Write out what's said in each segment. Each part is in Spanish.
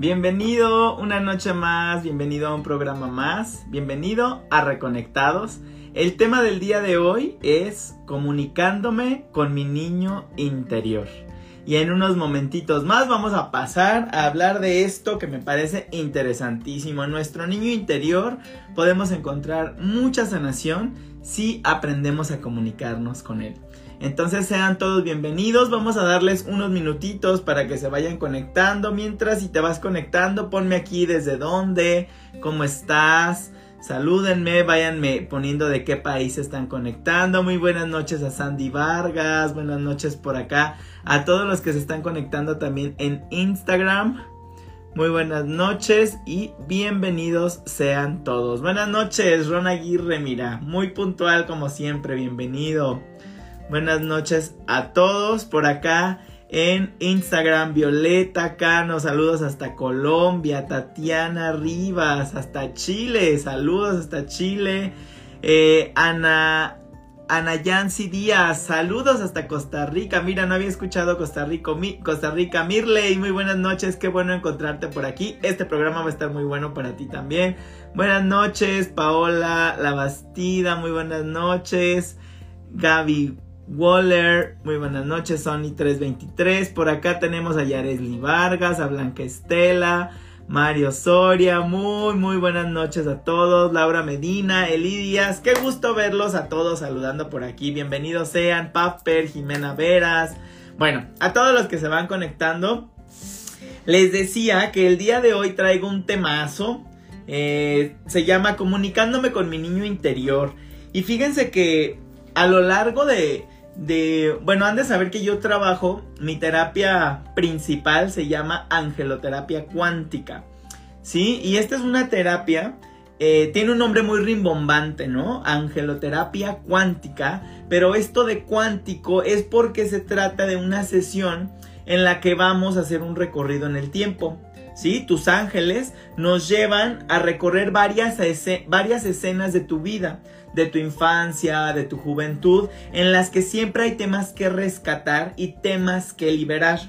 Bienvenido una noche más, bienvenido a un programa más, bienvenido a Reconectados. El tema del día de hoy es comunicándome con mi niño interior. Y en unos momentitos más vamos a pasar a hablar de esto que me parece interesantísimo. En nuestro niño interior podemos encontrar mucha sanación si aprendemos a comunicarnos con él. Entonces sean todos bienvenidos, vamos a darles unos minutitos para que se vayan conectando. Mientras si te vas conectando, ponme aquí desde dónde, cómo estás, salúdenme, váyanme poniendo de qué país se están conectando. Muy buenas noches a Sandy Vargas, buenas noches por acá a todos los que se están conectando también en Instagram. Muy buenas noches y bienvenidos sean todos. Buenas noches, Ron Aguirre, mira, muy puntual como siempre, bienvenido. Buenas noches a todos por acá en Instagram. Violeta Cano, saludos hasta Colombia. Tatiana Rivas, hasta Chile, saludos hasta Chile. Eh, Ana, Ana Yancy Díaz, saludos hasta Costa Rica. Mira, no había escuchado Costa Rica, Costa Rica. Mirley, muy buenas noches, qué bueno encontrarte por aquí. Este programa va a estar muy bueno para ti también. Buenas noches, Paola La Bastida, muy buenas noches. Gaby Waller, muy buenas noches, Sony323. Por acá tenemos a Yaresli Vargas, a Blanca Estela, Mario Soria, muy, muy buenas noches a todos. Laura Medina, Eli Díaz, qué gusto verlos a todos saludando por aquí. Bienvenidos sean, Papper, Jimena Veras. Bueno, a todos los que se van conectando, les decía que el día de hoy traigo un temazo. Eh, se llama Comunicándome con mi niño interior. Y fíjense que a lo largo de, de, bueno, han de saber que yo trabajo, mi terapia principal se llama angeloterapia cuántica, ¿sí? Y esta es una terapia, eh, tiene un nombre muy rimbombante, ¿no? Angeloterapia cuántica, pero esto de cuántico es porque se trata de una sesión en la que vamos a hacer un recorrido en el tiempo. ¿Sí? Tus ángeles nos llevan a recorrer varias, varias escenas de tu vida de tu infancia, de tu juventud, en las que siempre hay temas que rescatar y temas que liberar.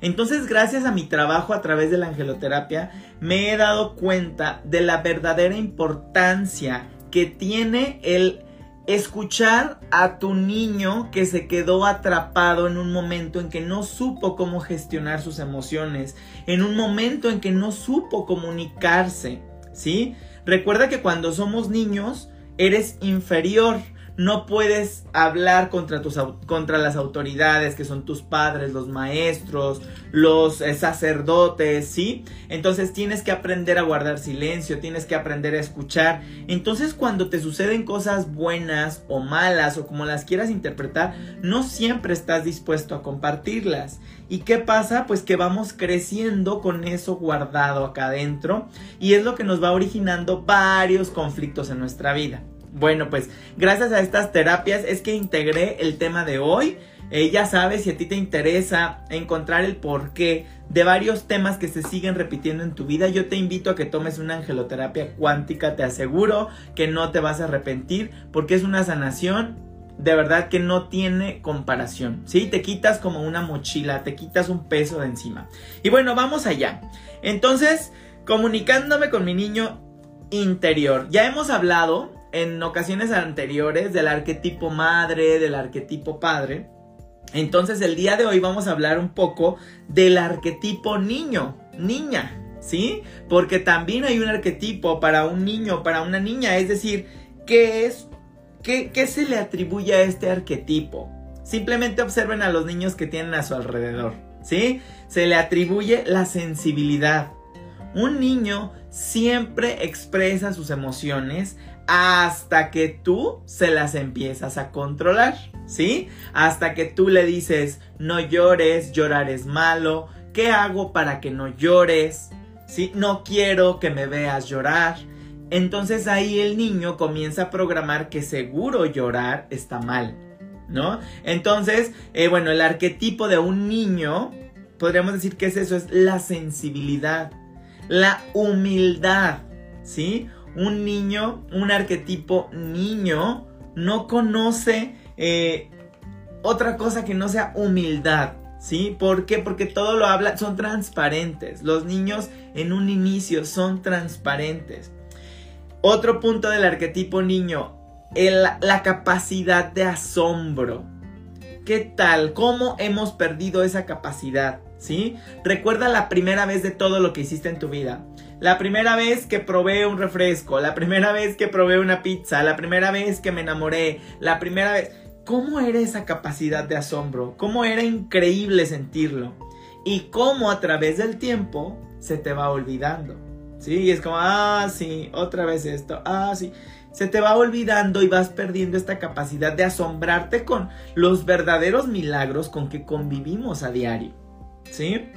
Entonces, gracias a mi trabajo a través de la angeloterapia, me he dado cuenta de la verdadera importancia que tiene el escuchar a tu niño que se quedó atrapado en un momento en que no supo cómo gestionar sus emociones, en un momento en que no supo comunicarse, ¿sí? Recuerda que cuando somos niños, eres inferior. No puedes hablar contra, tus, contra las autoridades que son tus padres, los maestros, los eh, sacerdotes, ¿sí? Entonces tienes que aprender a guardar silencio, tienes que aprender a escuchar. Entonces cuando te suceden cosas buenas o malas o como las quieras interpretar, no siempre estás dispuesto a compartirlas. ¿Y qué pasa? Pues que vamos creciendo con eso guardado acá adentro y es lo que nos va originando varios conflictos en nuestra vida. Bueno, pues gracias a estas terapias es que integré el tema de hoy. Eh, ya sabes, si a ti te interesa encontrar el porqué de varios temas que se siguen repitiendo en tu vida, yo te invito a que tomes una angeloterapia cuántica. Te aseguro que no te vas a arrepentir porque es una sanación de verdad que no tiene comparación. ¿Sí? Te quitas como una mochila, te quitas un peso de encima. Y bueno, vamos allá. Entonces, comunicándome con mi niño interior. Ya hemos hablado en ocasiones anteriores del arquetipo madre, del arquetipo padre. Entonces el día de hoy vamos a hablar un poco del arquetipo niño, niña, ¿sí? Porque también hay un arquetipo para un niño, para una niña, es decir, ¿qué es? ¿Qué, se le atribuye a este arquetipo? Simplemente observen a los niños que tienen a su alrededor, ¿sí? Se le atribuye la sensibilidad. Un niño siempre expresa sus emociones hasta que tú se las empiezas a controlar, ¿sí? Hasta que tú le dices, no llores, llorar es malo, ¿qué hago para que no llores? ¿Sí? No quiero que me veas llorar. Entonces ahí el niño comienza a programar que seguro llorar está mal, ¿no? Entonces, eh, bueno, el arquetipo de un niño, podríamos decir que es eso, es la sensibilidad, la humildad, ¿sí? un niño, un arquetipo niño, no conoce eh, otra cosa que no sea humildad. ¿Sí? ¿Por qué? Porque todo lo habla, son transparentes. Los niños en un inicio son transparentes. Otro punto del arquetipo niño, la capacidad de asombro. ¿Qué tal? ¿Cómo hemos perdido esa capacidad? ¿Sí? Recuerda la primera vez de todo lo que hiciste en tu vida. La primera vez que probé un refresco, la primera vez que probé una pizza, la primera vez que me enamoré, la primera vez... ¿Cómo era esa capacidad de asombro? ¿Cómo era increíble sentirlo? Y cómo a través del tiempo se te va olvidando. ¿Sí? Y es como, ah, sí, otra vez esto, ah, sí. Se te va olvidando y vas perdiendo esta capacidad de asombrarte con los verdaderos milagros con que convivimos a diario. ¿Sí?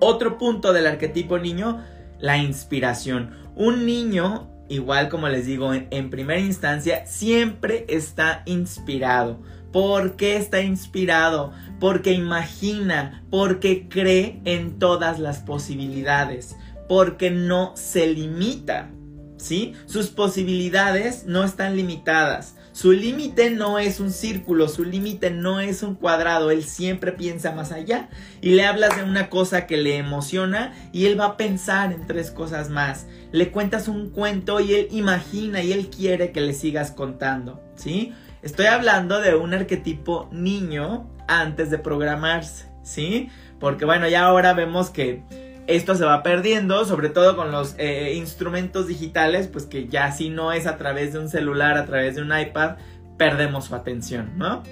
Otro punto del arquetipo niño, la inspiración. Un niño igual como les digo, en, primera instancia, siempre está inspirado. ¿Por qué está inspirado? Porque imagina, porque cree en todas las posibilidades, porque no se limita. ¿Sí? Sus posibilidades no están limitadas. Su límite no es un círculo, su límite no es un cuadrado, él siempre piensa más allá y le hablas de una cosa que le emociona y él va a pensar en tres cosas más. Le cuentas un cuento y él imagina y él quiere que le sigas contando, ¿sí? Estoy hablando de un arquetipo niño antes de programarse, ¿sí? Porque bueno, ya ahora vemos que esto se va perdiendo, sobre todo con los eh, instrumentos digitales, pues que ya si no es a través de un celular, a través de un iPad, perdemos su atención, ¿no?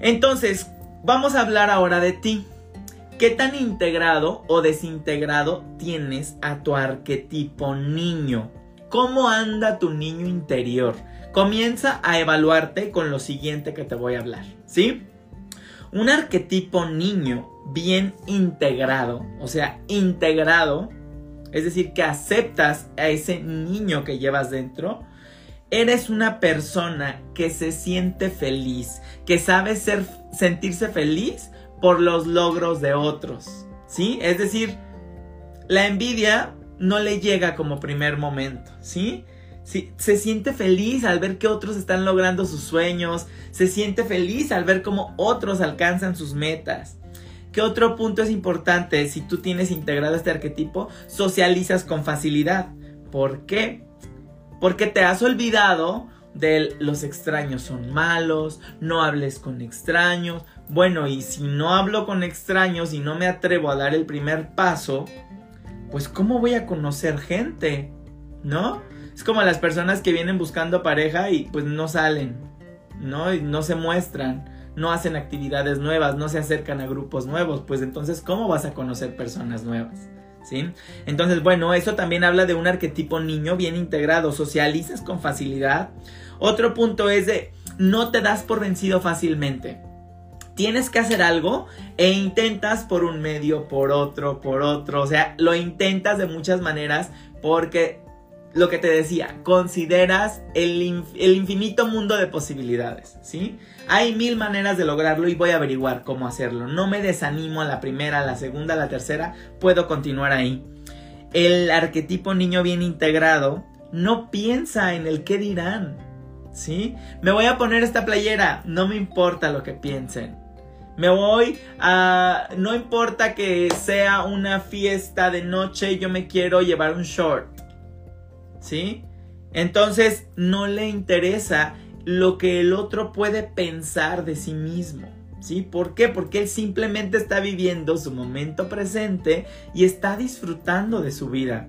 Entonces, vamos a hablar ahora de ti. ¿Qué tan integrado o desintegrado tienes a tu arquetipo niño? ¿Cómo anda tu niño interior? Comienza a evaluarte con lo siguiente que te voy a hablar, ¿sí? Un arquetipo niño bien integrado, o sea, integrado, es decir, que aceptas a ese niño que llevas dentro, eres una persona que se siente feliz, que sabe ser, sentirse feliz por los logros de otros, ¿sí? Es decir, la envidia no le llega como primer momento, ¿sí? se siente feliz al ver que otros están logrando sus sueños, se siente feliz al ver cómo otros alcanzan sus metas. ¿Qué otro punto es importante? Si tú tienes integrado este arquetipo, socializas con facilidad. ¿Por qué? Porque te has olvidado de los extraños son malos, no hables con extraños. Bueno, y si no hablo con extraños y no me atrevo a dar el primer paso, pues ¿cómo voy a conocer gente? ¿No? Es como las personas que vienen buscando pareja y pues no salen, ¿no? Y no se muestran, no hacen actividades nuevas, no se acercan a grupos nuevos, pues entonces ¿cómo vas a conocer personas nuevas? ¿Sí? Entonces, bueno, eso también habla de un arquetipo niño bien integrado, socializas con facilidad. Otro punto es de no te das por vencido fácilmente. Tienes que hacer algo e intentas por un medio, por otro, por otro. O sea, lo intentas de muchas maneras porque lo que te decía, consideras el, infinito mundo de posibilidades, ¿sí? Hay mil maneras de lograrlo y voy a averiguar cómo hacerlo. No me desanimo a la primera, a la segunda, a la tercera, puedo continuar ahí. El arquetipo niño bien integrado no piensa en el qué dirán, ¿sí? Me voy a poner esta playera, no me importa lo que piensen. Me voy a... No importa que sea una fiesta de noche, yo me quiero llevar un short. ¿Sí? Entonces no le interesa lo que el otro puede pensar de sí mismo. ¿Sí? ¿Por qué? Porque él simplemente está viviendo su momento presente y está disfrutando de su vida.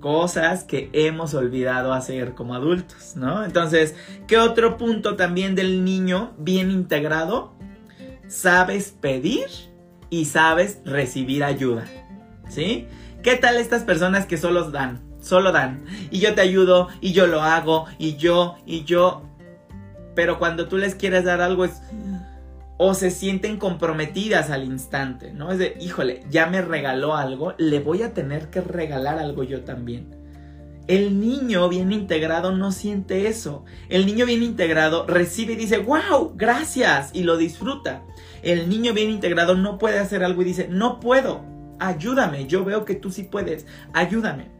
Cosas que hemos olvidado hacer como adultos, ¿no? Entonces, ¿qué otro punto también del niño bien integrado? Sabes pedir y sabes recibir ayuda, ¿sí? ¿Qué tal estas personas que solo dan? Solo dan. Y yo te ayudo, y yo lo hago, y yo, y yo. Pero cuando tú les quieres dar algo es... O se sienten comprometidas al instante, ¿no? Es de, híjole, ya me regaló algo, le voy a tener que regalar algo yo también. El niño bien integrado no siente eso. El niño bien integrado recibe y dice, wow, gracias, y lo disfruta. El niño bien integrado no puede hacer algo y dice, no puedo, ayúdame, yo veo que tú sí puedes, ayúdame.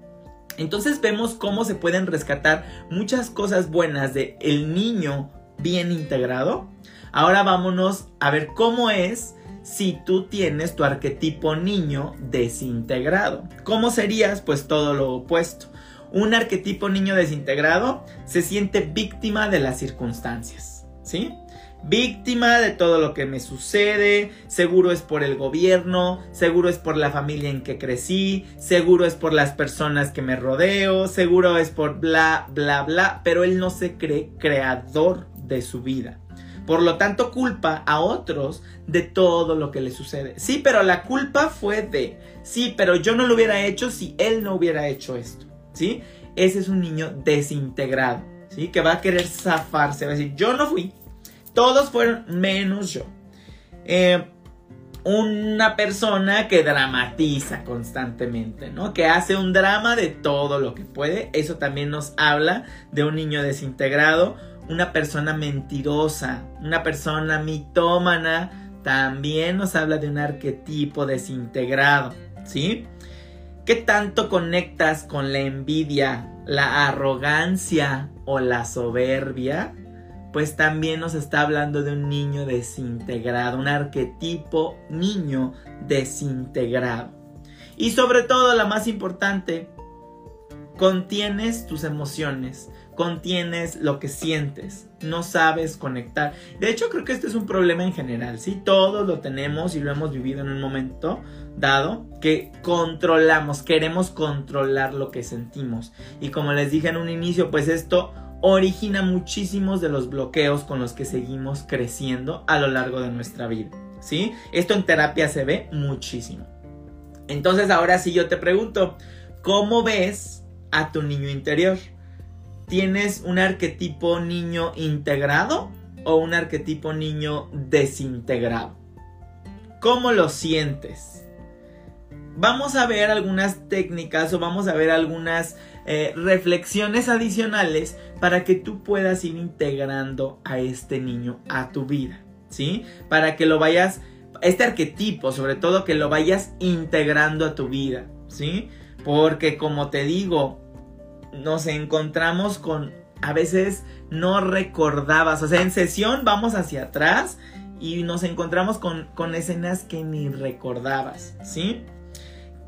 Entonces vemos cómo se pueden rescatar muchas cosas buenas de el niño bien integrado. Ahora vámonos a ver cómo es si tú tienes tu arquetipo niño desintegrado. ¿Cómo serías? Pues todo lo opuesto. Un arquetipo niño desintegrado se siente víctima de las circunstancias, ¿sí? Víctima de todo lo que me sucede, seguro es por el gobierno, seguro es por la familia en que crecí, seguro es por las personas que me rodeo, seguro es por bla, bla, bla, pero él no se cree creador de su vida. Por lo tanto, culpa a otros de todo lo que le sucede. Sí, pero la culpa fue de, sí, pero yo no lo hubiera hecho si él no hubiera hecho esto, ¿sí? Ese es un niño desintegrado, ¿sí? Que va a querer zafarse, va a decir, yo no fui, todos fueron menos yo. Eh, una persona que dramatiza constantemente, ¿no? Que hace un drama de todo lo que puede. Eso también nos habla de un niño desintegrado. Una persona mentirosa, una persona mitómana, también nos habla de un arquetipo desintegrado, ¿sí? ¿Qué tanto conectas con la envidia, la arrogancia o la soberbia? Pues también nos está hablando de un niño desintegrado, un arquetipo niño desintegrado. Y sobre todo, la más importante, contienes tus emociones, contienes lo que sientes, no sabes conectar. De hecho, creo que este es un problema en general, ¿sí? Todos lo tenemos y lo hemos vivido en un momento dado, que controlamos, queremos controlar lo que sentimos. Y como les dije en un inicio, pues esto origina muchísimos de los bloqueos con los que seguimos creciendo a lo largo de nuestra vida. ¿Sí? Esto en terapia se ve muchísimo. Entonces ahora sí yo te pregunto, ¿cómo ves a tu niño interior? ¿Tienes un arquetipo niño integrado o un arquetipo niño desintegrado? ¿Cómo lo sientes? Vamos a ver algunas técnicas o vamos a ver algunas eh, reflexiones adicionales para que tú puedas ir integrando a este niño a tu vida, ¿sí? Para que lo vayas, este arquetipo sobre todo, que lo vayas integrando a tu vida, ¿sí? Porque como te digo, nos encontramos con, a veces no recordabas, o sea, en sesión vamos hacia atrás y nos encontramos con, con escenas que ni recordabas, ¿sí?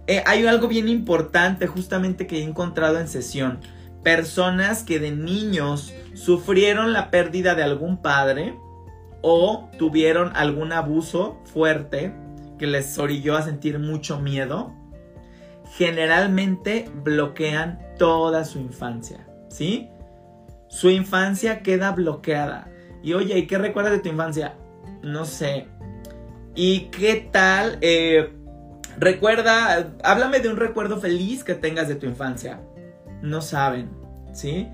Eh, hay algo bien importante justamente que he encontrado en sesión. Personas que de niños sufrieron la pérdida de algún padre o tuvieron algún abuso fuerte que les orilló a sentir mucho miedo, generalmente bloquean toda su infancia, ¿sí? Su infancia queda bloqueada. Y oye, ¿y qué recuerdas de tu infancia? No sé. ¿Y qué tal? Eh, Recuerda, háblame de un recuerdo feliz que tengas de tu infancia. No saben, ¿sí?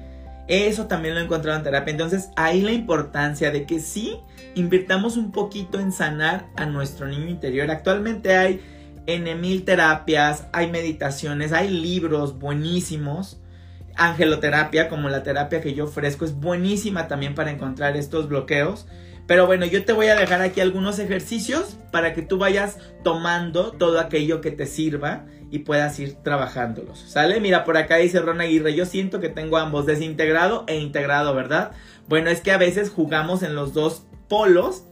Eso también lo he encontrado en terapia. Entonces, ahí la importancia de que sí invirtamos un poquito en sanar a nuestro niño interior. Actualmente hay en mil terapias, hay meditaciones, hay libros buenísimos. Angeloterapia, como la terapia que yo ofrezco, es buenísima también para encontrar estos bloqueos. Pero bueno, yo te voy a dejar aquí algunos ejercicios para que tú vayas tomando todo aquello que te sirva y puedas ir trabajándolos. ¿Sale? Mira, por acá dice Ron Aguirre, yo siento que tengo ambos, desintegrado e integrado, ¿verdad? Bueno, es que a veces jugamos en los dos polos,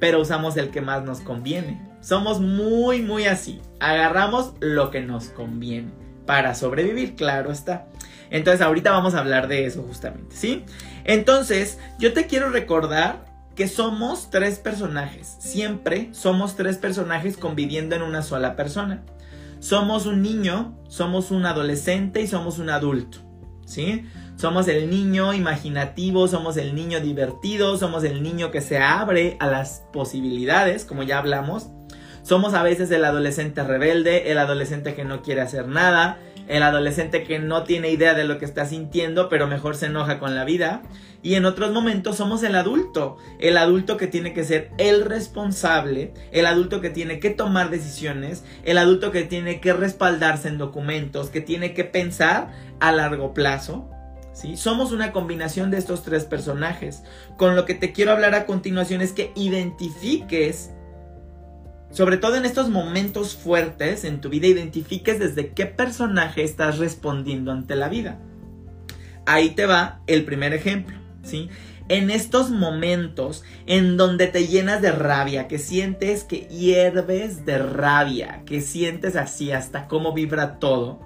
pero usamos el que más nos conviene. Somos muy, muy así. Agarramos lo que nos conviene para sobrevivir, claro está. Entonces ahorita vamos a hablar de eso justamente, ¿sí? Entonces, yo te quiero recordar que somos tres personajes. Siempre somos tres personajes conviviendo en una sola persona. Somos un niño, somos un adolescente y somos un adulto. ¿Sí? Somos el niño imaginativo, somos el niño divertido, somos el niño que se abre a las posibilidades, como ya hablamos. Somos a veces el adolescente rebelde, el adolescente que no quiere hacer nada, el adolescente que no tiene idea de lo que está sintiendo, pero mejor se enoja con la vida. Y en otros momentos somos el adulto, el adulto que tiene que ser el responsable, el adulto que tiene que tomar decisiones, el adulto que tiene que respaldarse en documentos, que tiene que pensar a largo plazo. ¿sí? Somos una combinación de estos tres personajes. Con lo que te quiero hablar a continuación es que identifiques sobre todo en estos momentos fuertes en tu vida, identifiques desde qué personaje estás respondiendo ante la vida. Ahí te va el primer ejemplo, ¿sí? en estos momentos en donde te llenas de rabia, que sientes que hierves de rabia, que sientes así hasta cómo vibra todo,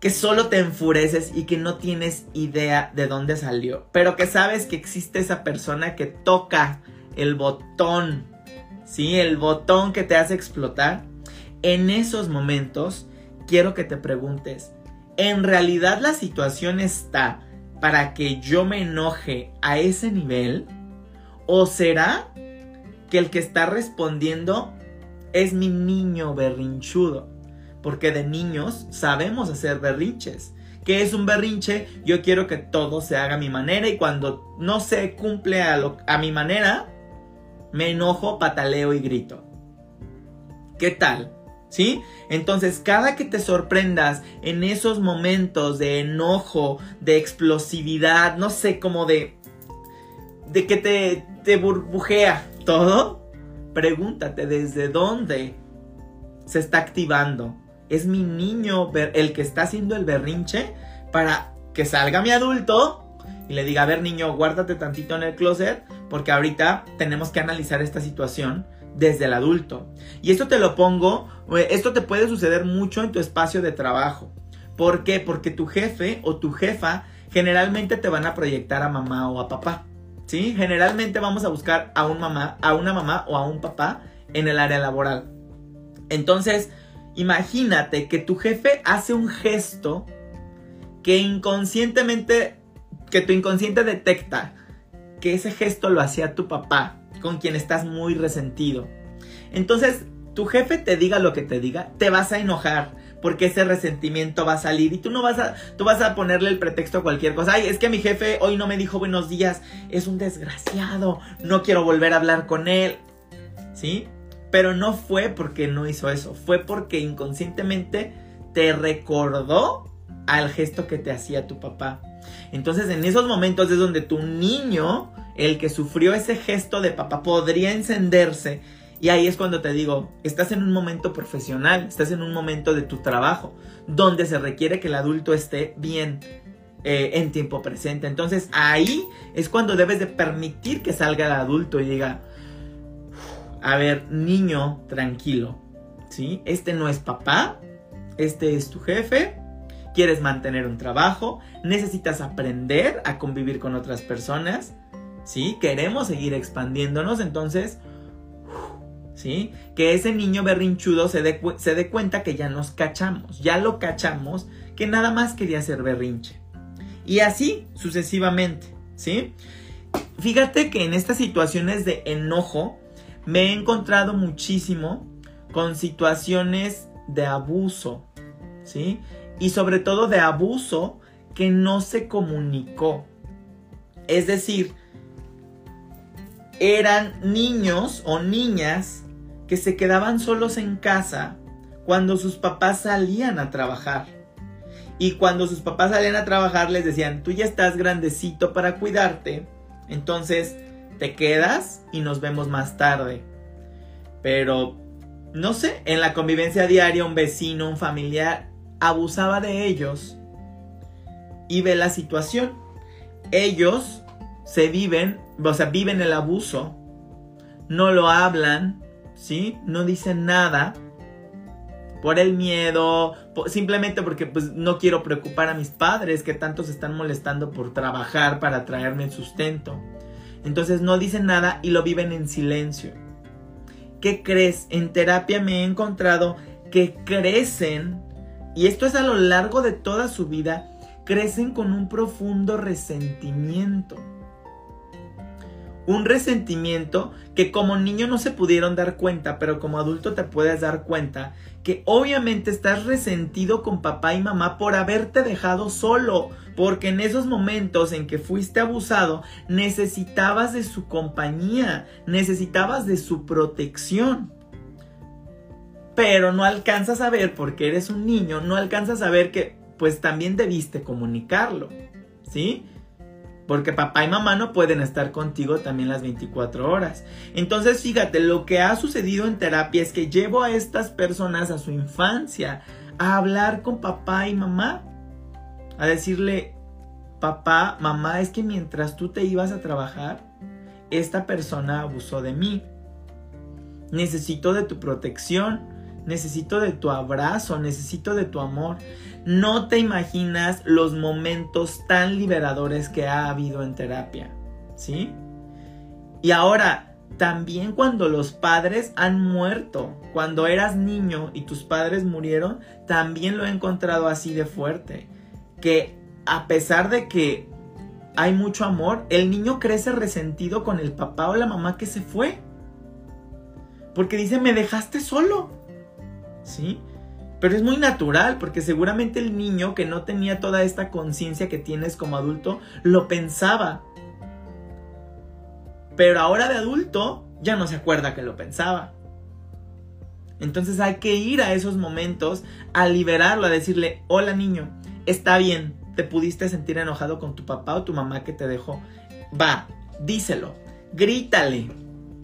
que solo te enfureces y que no tienes idea de dónde salió, pero que sabes que existe esa persona que toca el botón, ¿sí? El botón que te hace explotar. En esos momentos, quiero que te preguntes, ¿en realidad la situación está para que yo me enoje a ese nivel? ¿O será que el que está respondiendo es mi niño berrinchudo? Porque de niños sabemos hacer berrinches. ¿Qué es un berrinche? Yo quiero que todo se haga a mi manera y cuando no se cumple a, a mi manera, me enojo, pataleo y grito. ¿Qué tal? ¿Sí? Entonces, cada que te sorprendas en esos momentos de enojo, de explosividad, no sé, como de. de que te, te burbujea todo, pregúntate desde dónde se está activando. ¿Es mi niño el que está haciendo el berrinche para que salga mi adulto y le diga, a ver niño, guárdate tantito en el closet porque ahorita tenemos que analizar esta situación desde el adulto. Y esto te lo pongo, eh, esto te puede suceder mucho en tu espacio de trabajo. ¿Por qué? Porque tu jefe o tu jefa generalmente te van a proyectar a mamá o a papá. ¿Sí? Generalmente vamos a buscar a un mamá, a una mamá o a un papá en el área laboral. Entonces, imagínate que tu jefe hace un gesto que inconscientemente, que tu inconsciente detecta que ese gesto lo hacía tu papá con quien estás muy resentido. Entonces, tu jefe te diga lo que te diga, te vas a enojar porque ese resentimiento va a salir y tú no vas a tú vas a ponerle el pretexto a cualquier cosa. Ay, es que mi jefe hoy no me dijo buenos días, es un desgraciado, no quiero volver a hablar con él. ¿Sí? Pero no fue porque no hizo eso, fue porque inconscientemente te recordó al gesto que te hacía tu papá. Entonces, en esos momentos es donde tu niño el que sufrió ese gesto de papá podría encenderse. Y ahí es cuando te digo, estás en un momento profesional, estás en un momento de tu trabajo, donde se requiere que el adulto esté bien eh, en tiempo presente. Entonces ahí es cuando debes de permitir que salga el adulto y diga, a ver, niño, tranquilo, ¿sí? Este no es papá, este es tu jefe, quieres mantener un trabajo, necesitas aprender a convivir con otras personas, ¿sí? Queremos seguir expandiéndonos, entonces, ¿sí? Que ese niño berrinchudo se dé, se cuenta que ya nos cachamos, ya lo cachamos, que nada más quería ser berrinche. Y así sucesivamente, ¿sí? Fíjate que en estas situaciones de enojo me he encontrado muchísimo con situaciones de abuso, ¿sí? Y sobre todo de abuso que no se comunicó. Es decir, eran niños o niñas que se quedaban solos en casa cuando sus papás salían a trabajar. Y cuando sus papás salían a trabajar les decían, tú ya estás grandecito para cuidarte, entonces te quedas y nos vemos más tarde. Pero, no sé, en la convivencia diaria un vecino, un familiar, abusaba de ellos y ve la situación. Ellos se viven, o sea, viven el abuso, no lo hablan, ¿sí? No dicen nada por el miedo, simplemente porque pues no quiero preocupar a mis padres que tanto se están molestando por trabajar para traerme el sustento. Entonces no dicen nada y lo viven en silencio. ¿Qué crees? En terapia me he encontrado que crecen, y esto es a lo largo de toda su vida, crecen con un profundo resentimiento un resentimiento que como niño no se pudieron dar cuenta, pero como adulto te puedes dar cuenta que obviamente estás resentido con papá y mamá por haberte dejado solo, porque en esos momentos en que fuiste abusado necesitabas de su compañía, necesitabas de su protección. Pero no alcanzas a ver, porque eres un niño, no alcanzas a ver que pues también debiste comunicarlo, ¿sí? porque papá y mamá no pueden estar contigo también las 24 horas. Entonces, fíjate, lo que ha sucedido en terapia es que llevo a estas personas a su infancia a hablar con papá y mamá, a decirle, papá, mamá, es que mientras tú te ibas a trabajar, esta persona abusó de mí. Necesito de tu protección, necesito de tu abrazo, necesito de tu amor. No te imaginas los momentos tan liberadores que ha habido en terapia, ¿sí? Y ahora, también cuando los padres han muerto, cuando eras niño y tus padres murieron, también lo he encontrado así de fuerte. Que a pesar de que hay mucho amor, el niño crece resentido con el papá o la mamá que se fue. Porque dice, me dejaste solo. ¿Sí? Pero es muy natural porque seguramente el niño que no tenía toda esta conciencia que tienes como adulto, lo pensaba. Pero ahora de adulto ya no se acuerda que lo pensaba. Entonces hay que ir a esos momentos a liberarlo, a decirle, hola niño, está bien, te pudiste sentir enojado con tu papá o tu mamá que te dejó. Va, díselo, grítale,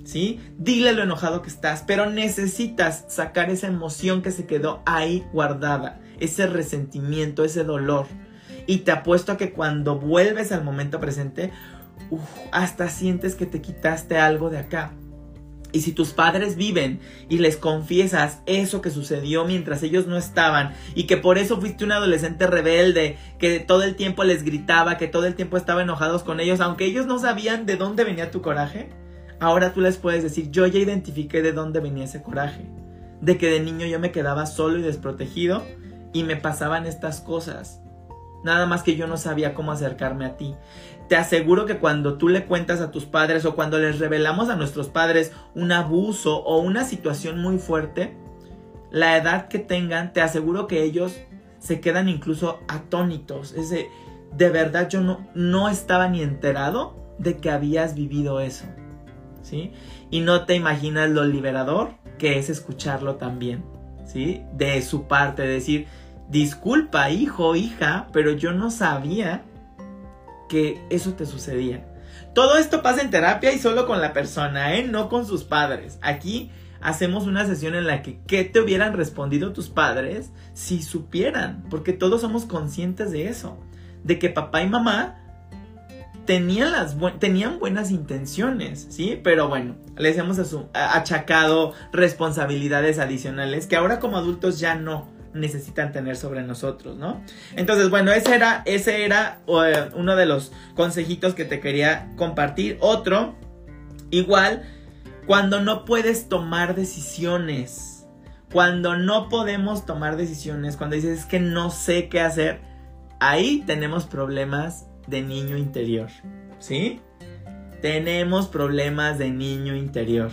¿sí? Dile lo enojado que estás, pero necesitas sacar esa emoción que se quedó ahí guardada, ese resentimiento, ese dolor. Y te apuesto a que cuando vuelves al momento presente, hasta sientes que te quitaste algo de acá. Y si tus padres viven y les confiesas eso que sucedió mientras ellos no estaban y que por eso fuiste un adolescente rebelde, que todo el tiempo les gritaba, que todo el tiempo estaba enojados con ellos, aunque ellos no sabían de dónde venía tu coraje, ahora tú les puedes decir, yo ya identifiqué de dónde venía ese coraje, de que de niño yo me quedaba solo y desprotegido y me pasaban estas cosas. Nada más que yo no sabía cómo acercarme a ti. Te aseguro que cuando tú le cuentas a tus padres o cuando les revelamos a nuestros padres un abuso o una situación muy fuerte, la edad que tengan, te aseguro que ellos se quedan incluso atónitos. Ese, de verdad yo no, no estaba ni enterado de que habías vivido eso. Y no te imaginas lo liberador que es escucharlo también. ¿Sí? De su parte, decir, disculpa hijo, hija, pero yo no sabía que eso te sucedía. Todo esto pasa en terapia y solo con la persona, ¿eh? No con sus padres. Aquí hacemos una sesión en la que ¿qué te hubieran respondido tus padres si supieran? Porque todos somos conscientes de eso. De que papá y mamá tenían, las tenían buenas intenciones, ¿sí? Pero bueno, les hemos achacado responsabilidades adicionales que ahora como adultos ya no necesitan tener sobre nosotros, ¿no? Entonces, bueno, ese era, ese era eh, uno de los consejitos que te quería compartir. Otro, igual, cuando no puedes tomar decisiones, cuando no podemos tomar decisiones, cuando dices es que no sé qué hacer, ahí tenemos problemas de niño interior, ¿sí? Tenemos problemas de niño interior.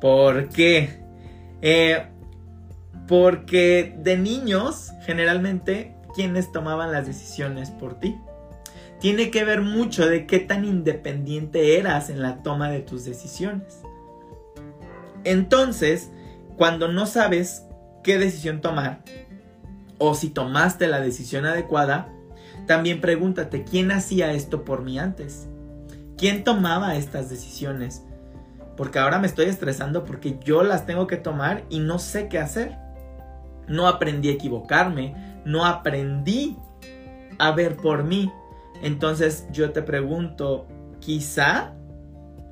¿Por qué? Eh, porque de niños, generalmente, quienes tomaban las decisiones por ti. Tiene que ver mucho de qué tan independiente eras en la toma de tus decisiones. Entonces, cuando no sabes qué decisión tomar, o si tomaste la decisión adecuada, también pregúntate, ¿quién hacía esto por mí antes? ¿Quién tomaba estas decisiones? Porque ahora me estoy estresando porque yo las tengo que tomar y no sé qué hacer no aprendí a equivocarme, no aprendí a ver por mí. Entonces yo te pregunto, quizá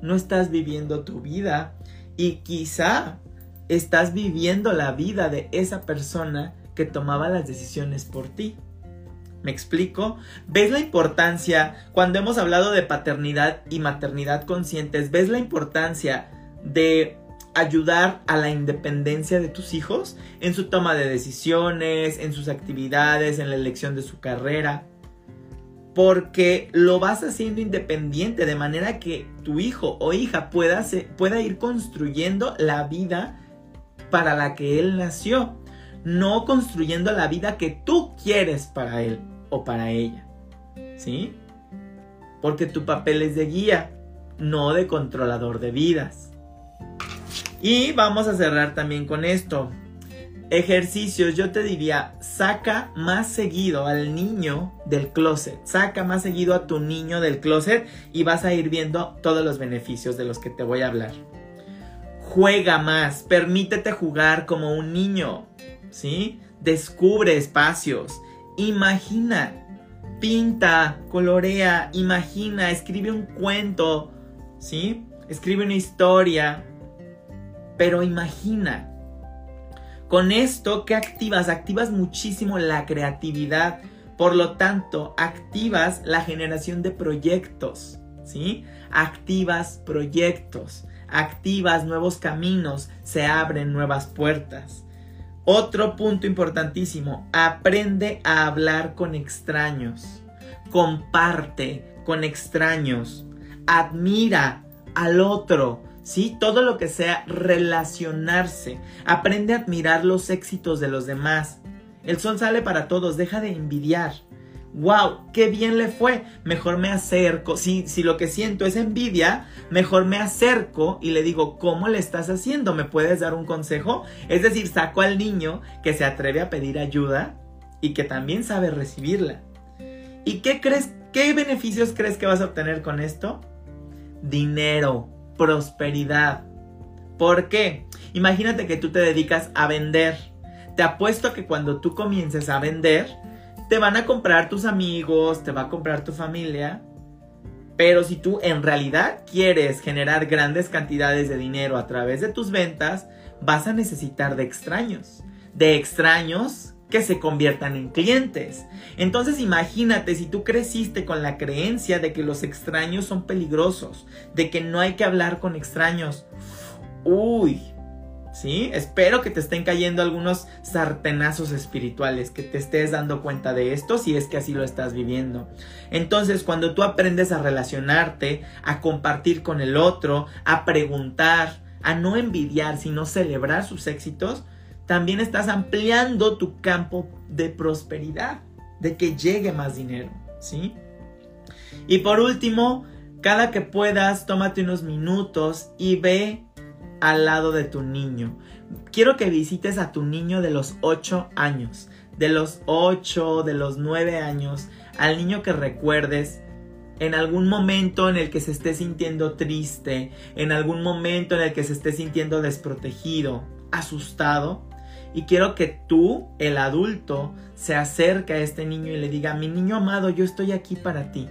no estás viviendo tu vida y quizá estás viviendo la vida de esa persona que tomaba las decisiones por ti. ¿Me explico? ¿Ves la importancia cuando hemos hablado de paternidad y maternidad conscientes? ¿Ves la importancia de ayudar a la independencia de tus hijos en su toma de decisiones, en sus actividades, en la elección de su carrera. Porque lo vas haciendo independiente de manera que tu hijo o hija pueda, pueda ir construyendo la vida para la que él nació. No construyendo la vida que tú quieres para él o para ella. ¿Sí? Porque tu papel es de guía, no de controlador de vidas. Y vamos a cerrar también con esto. Ejercicios, yo te diría, saca más seguido al niño del closet, saca más seguido a tu niño del closet y vas a ir viendo todos los beneficios de los que te voy a hablar. Juega más, permítete jugar como un niño, ¿sí? Descubre espacios, imagina. pinta, colorea, imagina, escribe un cuento, ¿sí? Escribe una historia, pero imagina. Con esto, ¿qué activas? Activas muchísimo la creatividad. Por lo tanto, activas la generación de proyectos, ¿sí? Activas proyectos, activas nuevos caminos, se abren nuevas puertas. Otro punto importantísimo, aprende a hablar con extraños, comparte con extraños, admira al otro, ¿sí? Todo lo que sea relacionarse, aprende a admirar los éxitos de los demás. El sol sale para todos, deja de envidiar wow, qué bien le fue, mejor me acerco, si, si lo que siento es envidia, mejor me acerco y le digo, ¿cómo le estás haciendo? ¿Me puedes dar un consejo? Es decir, saco al niño que se atreve a pedir ayuda y que también sabe recibirla. ¿Y qué crees, qué beneficios crees que vas a obtener con esto? Dinero, prosperidad. ¿Por qué? Imagínate que tú te dedicas a vender. Te apuesto que cuando tú comiences a vender, te van a comprar tus amigos, te va a comprar tu familia. Pero si tú en realidad quieres generar grandes cantidades de dinero a través de tus ventas, vas a necesitar de extraños. De extraños que se conviertan en clientes. Entonces imagínate si tú creciste con la creencia de que los extraños son peligrosos, de que no hay que hablar con extraños. Uy, Espero que te estén cayendo algunos sartenazos espirituales, que te estés dando cuenta de esto si es que así lo estás viviendo. Entonces, cuando tú aprendes a relacionarte, a compartir con el otro, a preguntar, a no envidiar, sino celebrar sus éxitos, también estás ampliando tu campo de prosperidad, de que llegue más dinero, ¿sí? Y por último, cada que puedas, tómate unos minutos y ve al lado de tu niño. Quiero que visites a tu niño de los 8 años, de los 8, de los 9 años, al niño que recuerdes en algún momento en el que se esté sintiendo triste, en algún momento en el que se esté sintiendo desprotegido, asustado. Y quiero que tú, el adulto, se acerque a este niño y le diga, mi niño amado, yo estoy aquí para ti.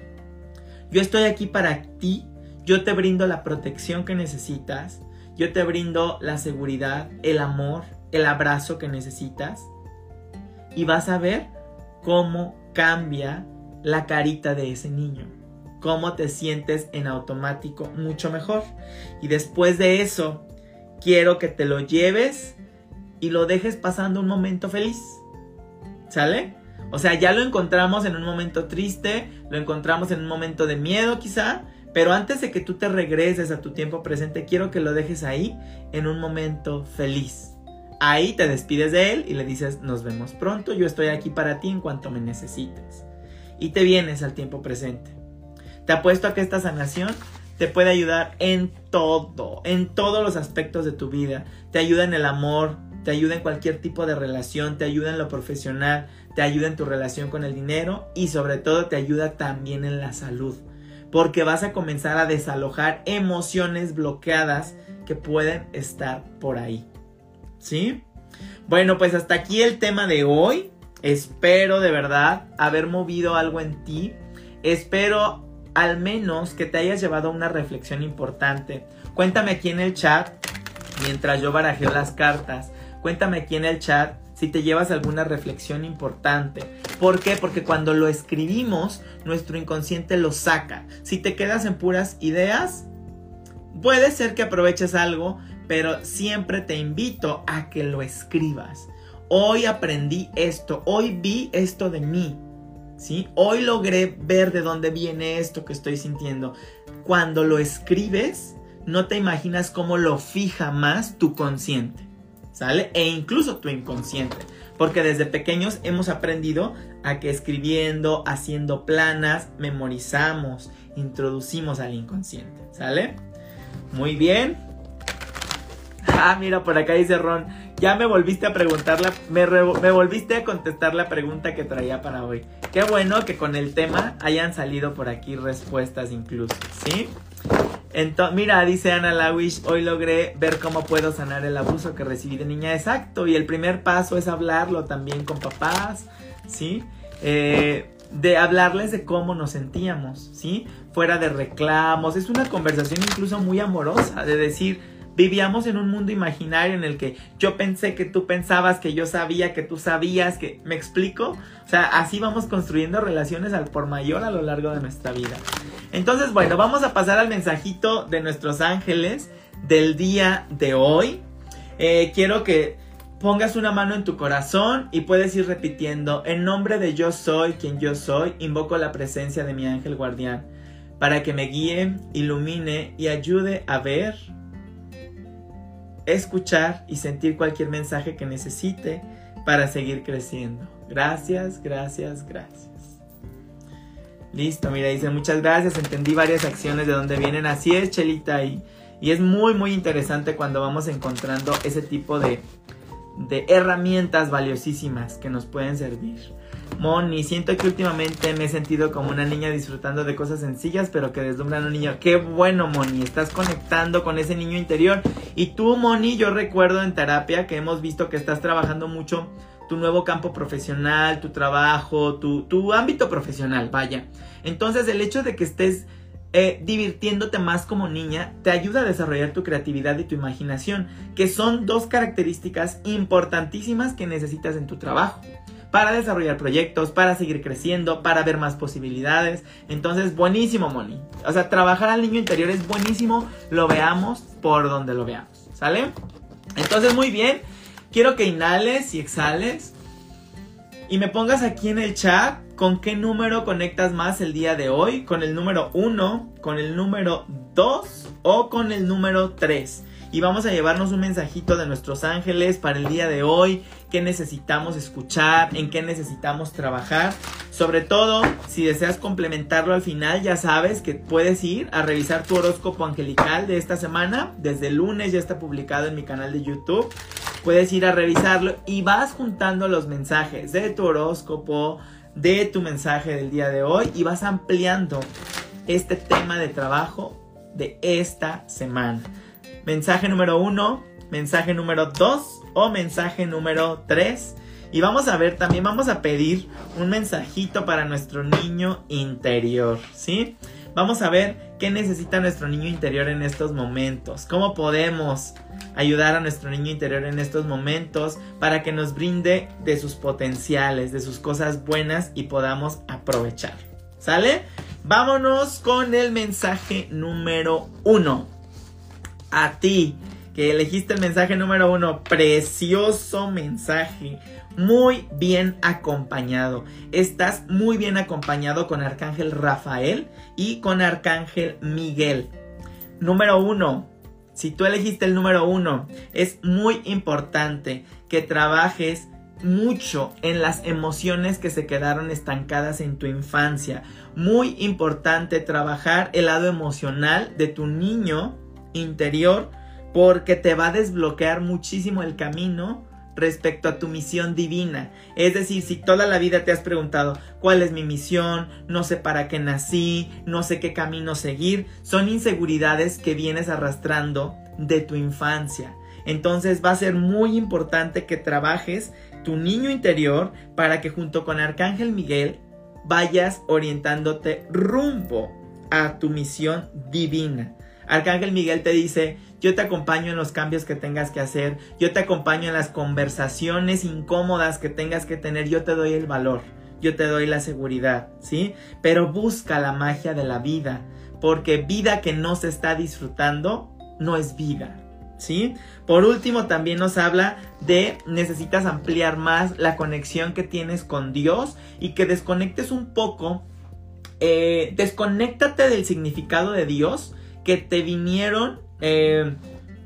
Yo estoy aquí para ti. Yo te brindo la protección que necesitas. Yo te brindo la seguridad, el amor, el abrazo que necesitas. Y vas a ver cómo cambia la carita de ese niño. Cómo te sientes en automático mucho mejor. Y después de eso, quiero que te lo lleves y lo dejes pasando un momento feliz. ¿Sale? O sea, ya lo encontramos en un momento triste, lo encontramos en un momento de miedo quizá, pero antes de que tú te regreses a tu tiempo presente, quiero que lo dejes ahí en un momento feliz. Ahí te despides de él y le dices, nos vemos pronto, yo estoy aquí para ti en cuanto me necesites. Y te vienes al tiempo presente. Te apuesto a que esta sanación te puede ayudar en todo, en todos los aspectos de tu vida. Te ayuda en el amor, te ayuda en cualquier tipo de relación, te ayuda en lo profesional, te ayuda en tu relación con el dinero y sobre todo te ayuda también en la salud porque vas a comenzar a desalojar emociones bloqueadas que pueden estar por ahí. ¿Sí? Bueno, pues hasta aquí el tema de hoy. Espero de verdad haber movido algo en ti. Espero al menos que te hayas llevado a una reflexión importante. Cuéntame aquí en el chat, mientras yo barajeo las cartas, cuéntame aquí en el chat si te llevas alguna reflexión importante. ¿Por qué? Porque cuando lo escribimos, nuestro inconsciente lo saca. Si te quedas en puras ideas, puede ser que aproveches algo, pero siempre te invito a que lo escribas. Hoy aprendí esto, hoy vi esto de mí. ¿Sí? Hoy logré ver de dónde viene esto que estoy sintiendo. Cuando lo escribes, no te imaginas cómo lo fija más tu consciente. ¿Sale? E incluso tu inconsciente. Porque desde pequeños hemos aprendido a que escribiendo, haciendo planas, memorizamos, introducimos al inconsciente, ¿sale? Muy bien. Ah, mira, por acá dice Ron, ya me volviste a preguntar la, me, me, volviste a contestar la pregunta que traía para hoy. Qué bueno que con el tema hayan salido por aquí respuestas incluso, ¿sí? Entonces, mira, dice Ana Lawish, hoy logré ver cómo puedo sanar el abuso que recibí de niña. Exacto, y el primer paso es hablarlo también con papás, ¿sí? Eh, de hablarles de cómo nos sentíamos, ¿sí? Fuera de reclamos, es una conversación incluso muy amorosa, de decir, vivíamos en un mundo imaginario en el que yo pensé que tú pensabas, que yo sabía, que tú sabías, que me explico. O sea, así vamos construyendo relaciones al por mayor a lo largo de nuestra vida. Entonces, bueno, vamos a pasar al mensajito de nuestros ángeles del día de hoy. Eh, quiero que pongas una mano en tu corazón y puedes ir repitiendo, en nombre de yo soy quien yo soy, invoco la presencia de mi ángel guardián para que me guíe, ilumine y ayude a ver, escuchar y sentir cualquier mensaje que necesite para seguir creciendo. Gracias, gracias, gracias. Listo, mira, dice muchas gracias, entendí varias acciones de dónde vienen. Así es, Chelita, y, y es muy, muy interesante cuando vamos encontrando ese tipo de, de herramientas valiosísimas que nos pueden servir. Moni, siento que últimamente me he sentido como una niña disfrutando de cosas sencillas, pero que deslumbran a un niño. Qué bueno, Moni, estás conectando con ese niño interior. Y tú, Moni, yo recuerdo en terapia que hemos visto que estás trabajando mucho tu nuevo campo profesional, tu trabajo, tu, tu ámbito profesional, vaya. Entonces, el hecho de que estés eh, divirtiéndote más como niña te ayuda a desarrollar tu creatividad y tu imaginación, que son dos características importantísimas que necesitas en tu trabajo para desarrollar proyectos, para seguir creciendo, para ver más posibilidades. Entonces, buenísimo, Moni. O sea, trabajar al niño interior es buenísimo, lo veamos por donde lo veamos, ¿sale? Entonces, muy bien. Quiero que inhales y exhales y me pongas aquí en el chat con qué número conectas más el día de hoy, con el número 1, con el número 2 o con el número 3. Y vamos a llevarnos un mensajito de nuestros ángeles para el día de hoy, qué necesitamos escuchar, en qué necesitamos trabajar. Sobre todo, si deseas complementarlo al final, ya sabes que puedes ir a revisar tu horóscopo angelical de esta semana. Desde el lunes ya está publicado en mi canal de YouTube puedes ir a revisarlo y vas juntando los mensajes de tu horóscopo, de tu mensaje del día de hoy y vas ampliando este tema de trabajo de esta semana. Mensaje número uno, mensaje número dos o mensaje número tres. Y vamos a ver, también vamos a pedir un mensajito para nuestro niño interior, ¿sí? Vamos a ver qué necesita nuestro niño interior en estos momentos, cómo podemos ayudar a nuestro niño interior en estos momentos para que nos brinde de sus potenciales, de sus cosas buenas y podamos aprovechar. ¿Sale? Vámonos con el mensaje número uno. A ti, elegiste el mensaje número uno, precioso mensaje muy bien acompañado. Estás muy bien acompañado con Arcángel Rafael y con Arcángel Miguel. Número uno, si tú elegiste el número uno, es muy importante que trabajes mucho en las emociones que se quedaron estancadas en tu infancia. Muy importante trabajar el lado emocional de tu niño interior porque te va a desbloquear muchísimo el camino respecto a tu misión divina. Es decir, si toda la vida te has preguntado cuál es mi misión, no sé para qué nací, no sé qué camino seguir, son inseguridades que vienes arrastrando de tu infancia. Entonces va a ser muy importante que trabajes tu niño interior para que junto con Arcángel Miguel vayas orientándote rumbo a tu misión divina. Arcángel Miguel te dice, yo te acompaño en los cambios que tengas que hacer, yo te acompaño en las conversaciones incómodas que tengas que tener, yo te doy el valor, yo te doy la seguridad, ¿sí? Pero busca la magia de la vida, porque vida que no se está disfrutando no es vida. ¿Sí? Por último, también nos habla de necesitas ampliar más la conexión que tienes con Dios y que desconectes un poco, eh, desconéctate del significado de Dios que te vinieron eh,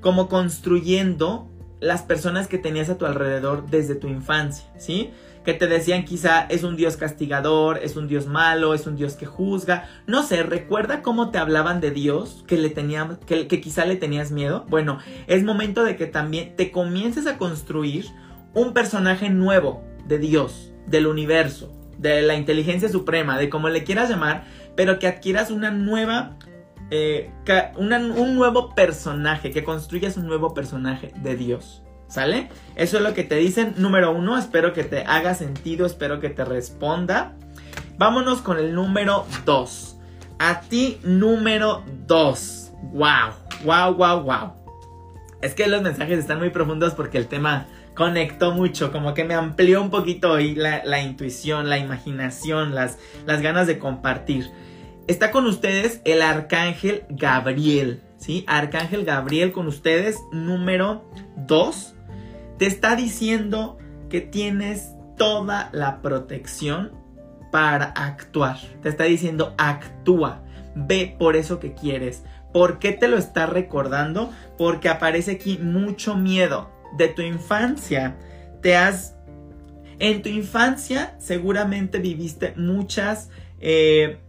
como construyendo las personas que tenías a tu alrededor desde tu infancia, ¿sí? Que te decían quizá es un Dios castigador, es un Dios malo, es un Dios que juzga. No sé, recuerda cómo te hablaban de Dios, que, le tenía, que, que quizá le tenías miedo. Bueno, es momento de que también te comiences a construir un personaje nuevo de Dios, del universo, de la inteligencia suprema, de como le quieras llamar, pero que adquieras una nueva eh, un nuevo personaje, que construyas un nuevo personaje de Dios. ¿Sale? Eso es lo que te dicen. Número uno, espero que te haga sentido, espero que te responda. Vámonos con el número 2. A ti número 2. Wow, wow, wow, wow. Es que los mensajes están muy profundos porque el tema conectó mucho, como que me amplió un poquito hoy la, intuición, la imaginación, las, las ganas de compartir. Está con ustedes el arcángel Gabriel, ¿sí? Arcángel Gabriel con ustedes, número 2. Te está diciendo que tienes toda la protección para actuar. Te está diciendo, actúa, ve por eso que quieres. ¿Por qué te lo está recordando? Porque aparece aquí mucho miedo de tu infancia. Te has... En tu infancia seguramente viviste muchas... Eh,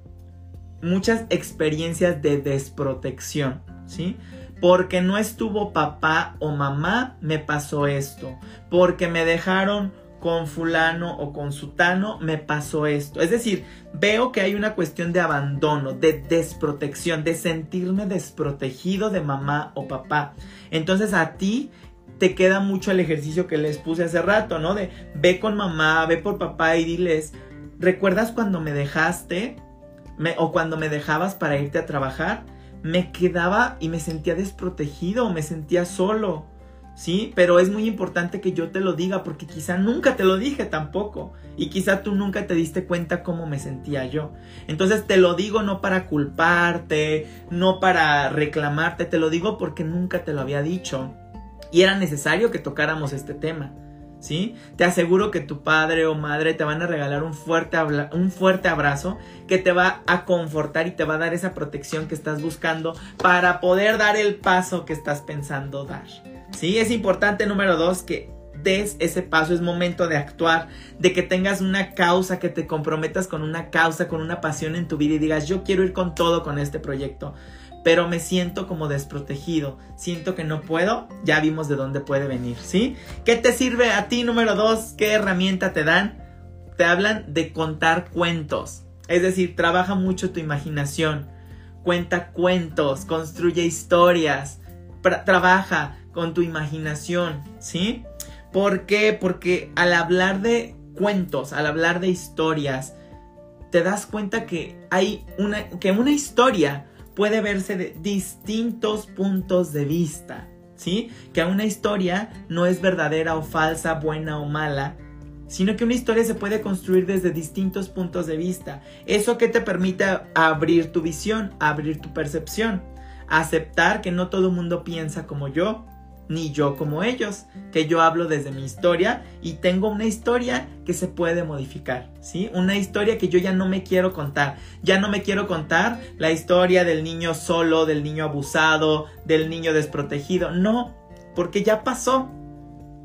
muchas experiencias de desprotección, ¿sí? Porque no estuvo papá o mamá, me pasó esto. Porque me dejaron con fulano o con sutano, me pasó esto. Es decir, veo que hay una cuestión de abandono, de desprotección, de sentirme desprotegido de mamá o papá. Entonces a ti te queda mucho el ejercicio que les puse hace rato, ¿no? De ve con mamá, ve por papá y diles, ¿recuerdas cuando me dejaste? O cuando me dejabas para irte a trabajar, me quedaba y me sentía desprotegido, me sentía solo, ¿sí? Pero es muy importante que yo te lo diga porque quizá nunca te lo dije tampoco y quizá tú nunca te diste cuenta cómo me sentía yo. Entonces te lo digo no para culparte, no para reclamarte, te lo digo porque nunca te lo había dicho y era necesario que tocáramos este tema. ¿Sí? Te aseguro que tu padre o madre te van a regalar un fuerte, un fuerte abrazo que te va a confortar y te va a dar esa protección que estás buscando para poder dar el paso que estás pensando dar. ¿Sí? Es importante, número dos, que des ese paso, es momento de actuar, de que tengas una causa, que te comprometas con una causa, con una pasión en tu vida y digas, yo quiero ir con todo con este proyecto pero me siento como desprotegido, siento que no puedo, ya vimos de dónde puede venir, ¿sí? ¿Qué te sirve a ti número dos? ¿Qué herramienta te dan? Te hablan de contar cuentos, es decir, trabaja mucho tu imaginación, cuenta cuentos, construye historias, trabaja con tu imaginación, ¿sí? ¿Por qué? Porque al hablar de cuentos, al hablar de historias, te das cuenta que hay una, que una historia puede verse de distintos puntos de vista, ¿sí? Que una historia no es verdadera o falsa, buena o mala, sino que una historia se puede construir desde distintos puntos de vista. Eso que te permite abrir tu visión, abrir tu percepción, aceptar que no todo el mundo piensa como yo, ni yo como ellos, que yo hablo desde mi historia y tengo una historia que se puede modificar, ¿sí? Una historia que yo ya no me quiero contar, ya no me quiero contar la historia del niño solo, del niño abusado, del niño desprotegido, no, porque ya pasó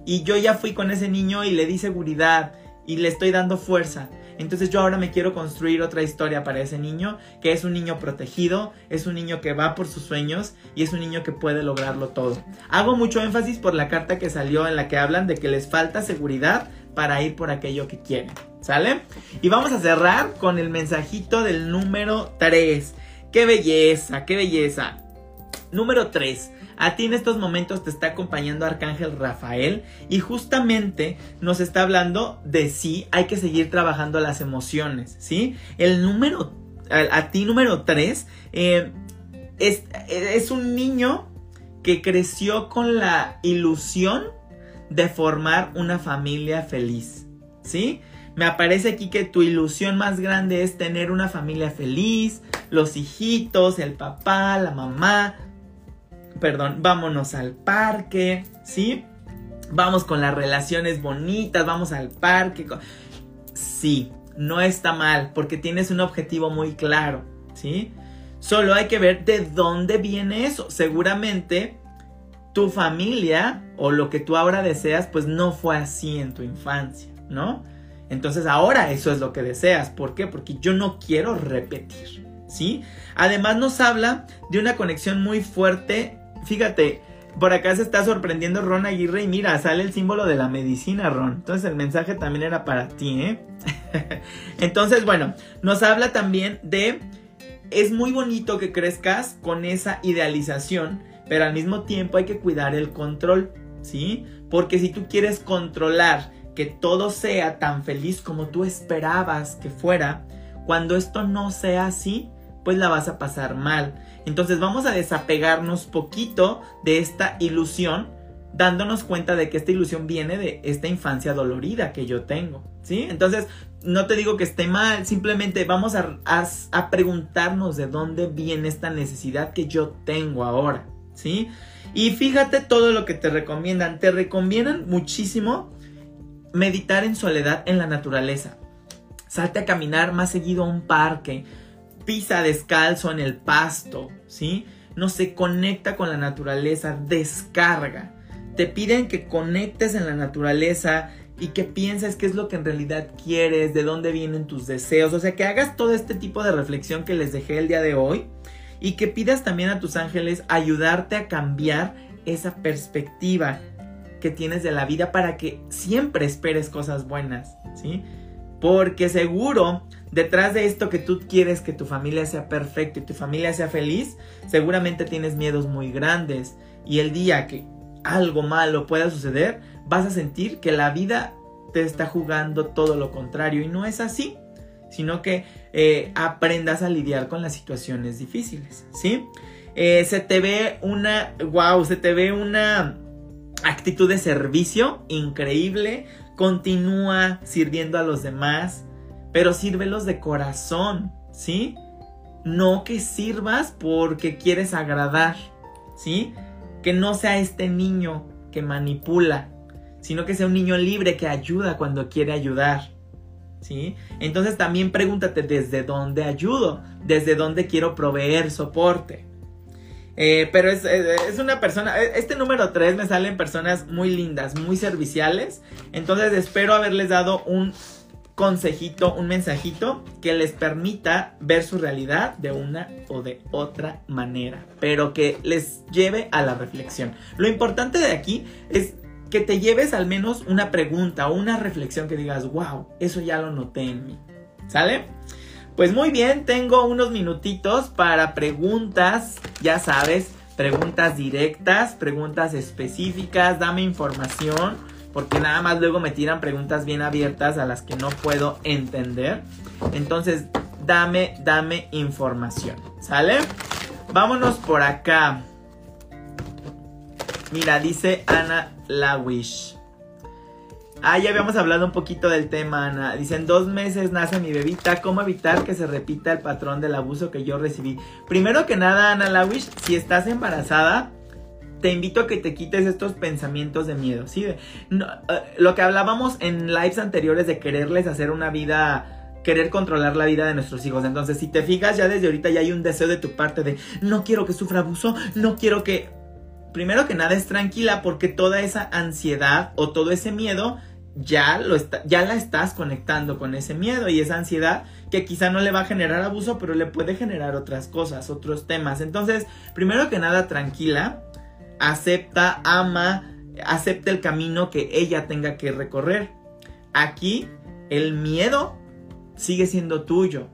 y yo ya fui con ese niño y le di seguridad y le estoy dando fuerza. Entonces yo ahora me quiero construir otra historia para ese niño, que es un niño protegido, es un niño que va por sus sueños y es un niño que puede lograrlo todo. Hago mucho énfasis por la carta que salió en la que hablan de que les falta seguridad para ir por aquello que quieren. ¿Sale? Y vamos a cerrar con el mensajito del número 3. ¡Qué belleza! ¡Qué belleza! Número 3. A ti en estos momentos te está acompañando Arcángel Rafael y justamente nos está hablando de si hay que seguir trabajando las emociones, ¿sí? El número, a, ti número 3, eh, es, es un niño que creció con la ilusión de formar una familia feliz, ¿sí? Me aparece aquí que tu ilusión más grande es tener una familia feliz, los hijitos, el papá, la mamá, perdón, vámonos al parque, ¿sí? Vamos con las relaciones bonitas, vamos al parque. Sí, no está mal, porque tienes un objetivo muy claro, ¿sí? Solo hay que ver de dónde viene eso. Seguramente tu familia o lo que tú ahora deseas, pues no fue así en tu infancia, ¿no? Entonces ahora eso es lo que deseas. ¿Por qué? Porque yo no quiero repetir, ¿sí? Además nos habla de una conexión muy fuerte fíjate, por acá se está sorprendiendo Ron Aguirre y mira, sale el símbolo de la medicina, Ron. Entonces el mensaje también era para ti, ¿eh? Entonces, bueno, nos habla también de... Es muy bonito que crezcas con esa idealización, pero al mismo tiempo hay que cuidar el control, ¿sí? Porque si tú quieres controlar que todo sea tan feliz como tú esperabas que fuera, Cuando esto no sea así, pues la vas a pasar mal. Entonces vamos a desapegarnos poquito de esta ilusión, dándonos cuenta de que esta ilusión viene de esta infancia dolorida que yo tengo, ¿sí? Entonces, no te digo que esté mal, simplemente vamos a, a, preguntarnos de dónde viene esta necesidad que yo tengo ahora, ¿sí? Y fíjate todo lo que te recomiendan, te recomiendan muchísimo meditar en soledad en la naturaleza. Salte a caminar más seguido a un parque, pisa descalzo en el pasto, ¿sí? No se conecta con la naturaleza, descarga. Te piden que conectes en la naturaleza y que pienses qué es lo que en realidad quieres, de dónde vienen tus deseos, o sea, que hagas todo este tipo de reflexión que les dejé el día de hoy y que pidas también a tus ángeles ayudarte a cambiar esa perspectiva que tienes de la vida para que siempre esperes cosas buenas, ¿sí? Porque seguro detrás de esto que tú quieres que tu familia sea perfecta y tu familia sea feliz, seguramente tienes miedos muy grandes. Y el día que algo malo pueda suceder, vas a sentir que la vida te está jugando todo lo contrario. Y no es así, sino que eh, aprendas a lidiar con las situaciones difíciles, ¿sí? Eh, se te ve una, wow, se te ve una actitud de servicio increíble. Continúa sirviendo a los demás pero sírvelos de corazón, ¿sí? No que sirvas porque quieres agradar, ¿sí? Que no sea este niño que manipula, sino que sea un niño libre que ayuda cuando quiere ayudar, ¿sí? Entonces también pregúntate desde dónde ayudo, desde dónde quiero proveer soporte. Eh, pero es, es, una persona, este número 3 me salen personas muy lindas, muy serviciales. Entonces espero haberles dado un consejito, un mensajito que les permita ver su realidad de una o de otra manera, pero que les lleve a la reflexión. Lo importante de aquí es que te lleves al menos una pregunta o una reflexión que digas, wow, eso ya lo noté en mí. ¿Sale? Pues muy bien, tengo unos minutitos para preguntas, ya sabes, preguntas directas, preguntas específicas, dame información porque nada más luego me tiran preguntas bien abiertas a las que no puedo entender. Entonces, dame, dame información, ¿sale? Vámonos por acá. Mira, dice Ana Lawish. Ah, ya habíamos hablado un poquito del tema, Ana. Dicen, dos meses nace mi bebita. ¿Cómo evitar que se repita el patrón del abuso que yo recibí? Primero que nada, Ana Lawish, si estás embarazada, te invito a que te quites estos pensamientos de miedo, ¿sí? Eh, lo que hablábamos en lives anteriores de quererles hacer una vida, querer controlar la vida de nuestros hijos. Entonces, si te fijas, ya desde ahorita ya hay un deseo de tu parte de no quiero que sufra abuso, no quiero que... Primero que nada es tranquila porque toda esa ansiedad o todo ese miedo ya, lo está, ya la estás conectando con ese miedo y esa ansiedad que quizá no le va a generar abuso, pero le puede generar otras cosas, otros temas. Entonces, primero que nada, tranquila, acepta, ama, acepta el camino que ella tenga que recorrer. Aquí el miedo sigue siendo tuyo.